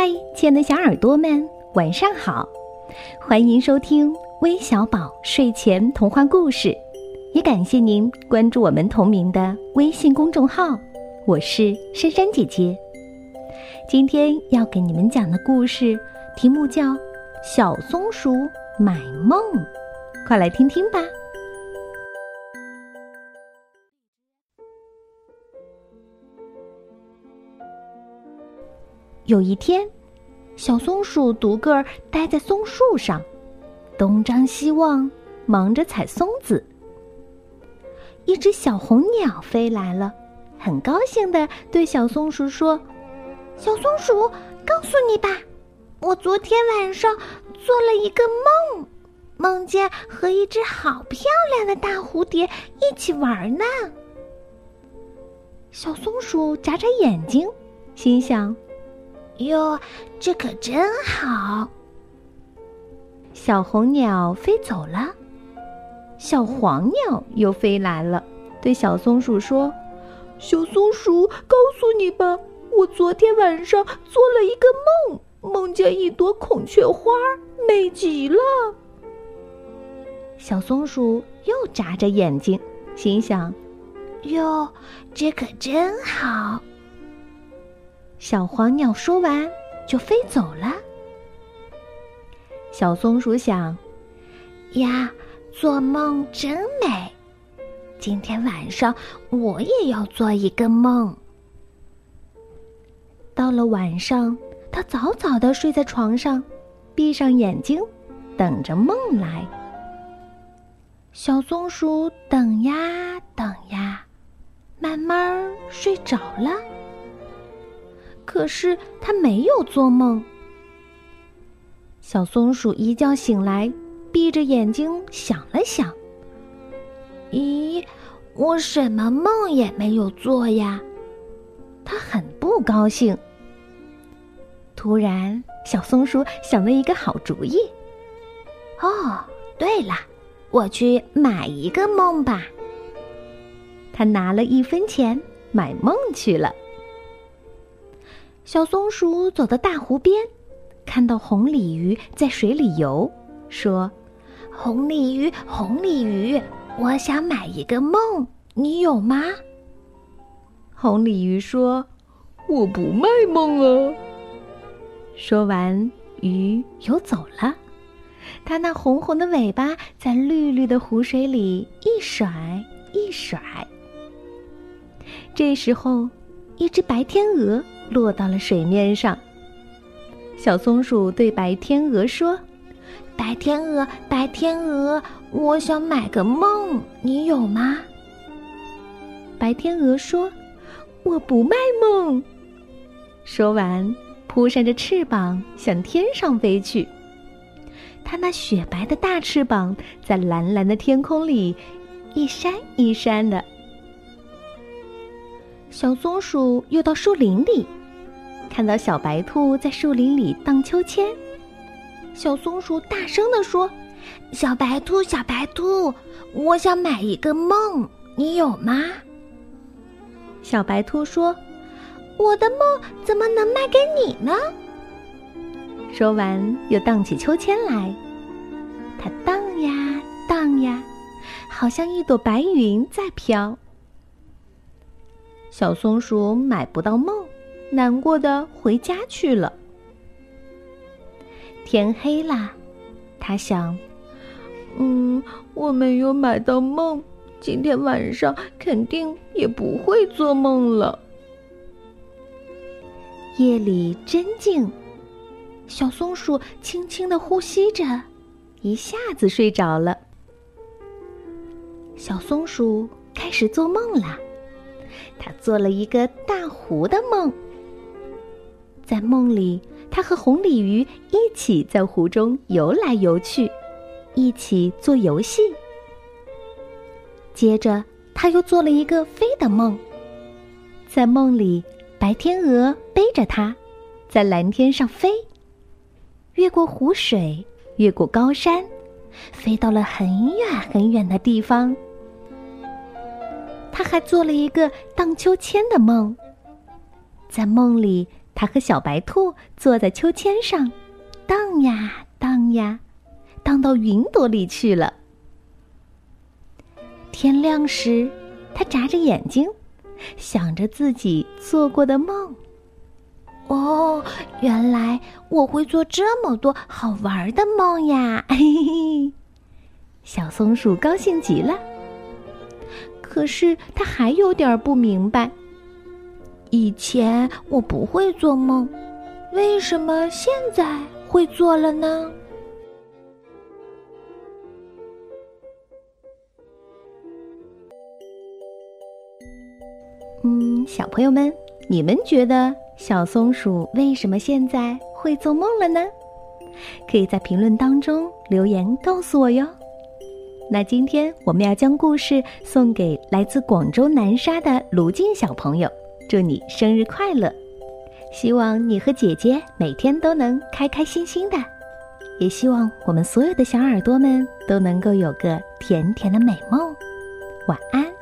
嗨，亲爱的小耳朵们，晚上好！欢迎收听微小宝睡前童话故事，也感谢您关注我们同名的微信公众号。我是珊珊姐姐，今天要给你们讲的故事题目叫《小松鼠买梦》，快来听听吧。有一天，小松鼠独个儿待在松树上，东张西望，忙着采松子。一只小红鸟飞来了，很高兴的对小松鼠说：“小松鼠，告诉你吧，我昨天晚上做了一个梦，梦见和一只好漂亮的大蝴蝶一起玩呢。”小松鼠眨眨眼睛，心想。哟，这可真好！小红鸟飞走了，小黄鸟又飞来了，对小松鼠说：“小松鼠，告诉你吧，我昨天晚上做了一个梦，梦见一朵孔雀花，美极了。”小松鼠又眨着眼睛，心想：“哟，这可真好。”小黄鸟说完，就飞走了。小松鼠想：“呀，做梦真美！今天晚上我也要做一个梦。”到了晚上，它早早的睡在床上，闭上眼睛，等着梦来。小松鼠等呀等呀，慢慢睡着了。可是他没有做梦。小松鼠一觉醒来，闭着眼睛想了想：“咦，我什么梦也没有做呀！”他很不高兴。突然，小松鼠想了一个好主意：“哦，对了，我去买一个梦吧。”他拿了一分钱买梦去了。小松鼠走到大湖边，看到红鲤鱼在水里游，说：“红鲤鱼，红鲤鱼，我想买一个梦，你有吗？”红鲤鱼说：“我不卖梦啊。”说完，鱼游走了。它那红红的尾巴在绿绿的湖水里一甩一甩。这时候，一只白天鹅。落到了水面上。小松鼠对白天鹅说：“白天鹅，白天鹅，我想买个梦，你有吗？”白天鹅说：“我不卖梦。”说完，扑扇着翅膀向天上飞去。它那雪白的大翅膀在蓝蓝的天空里一扇一扇的。小松鼠又到树林里。看到小白兔在树林里荡秋千，小松鼠大声地说：“小白兔，小白兔，我想买一个梦，你有吗？”小白兔说：“我的梦怎么能卖给你呢？”说完，又荡起秋千来，它荡呀荡呀，好像一朵白云在飘。小松鼠买不到梦。难过的回家去了。天黑啦，他想：“嗯，我没有买到梦，今天晚上肯定也不会做梦了。”夜里真静，小松鼠轻轻的呼吸着，一下子睡着了。小松鼠开始做梦了，它做了一个大湖的梦。在梦里，他和红鲤鱼一起在湖中游来游去，一起做游戏。接着，他又做了一个飞的梦。在梦里，白天鹅背着他，在蓝天上飞，越过湖水，越过高山，飞到了很远很远的地方。他还做了一个荡秋千的梦，在梦里。他和小白兔坐在秋千上，荡呀荡呀，荡到云朵里去了。天亮时，他眨着眼睛，想着自己做过的梦。哦，原来我会做这么多好玩的梦呀！嘿嘿，小松鼠高兴极了。可是他还有点不明白。以前我不会做梦，为什么现在会做了呢？嗯，小朋友们，你们觉得小松鼠为什么现在会做梦了呢？可以在评论当中留言告诉我哟。那今天我们要将故事送给来自广州南沙的卢静小朋友。祝你生日快乐！希望你和姐姐每天都能开开心心的，也希望我们所有的小耳朵们都能够有个甜甜的美梦。晚安。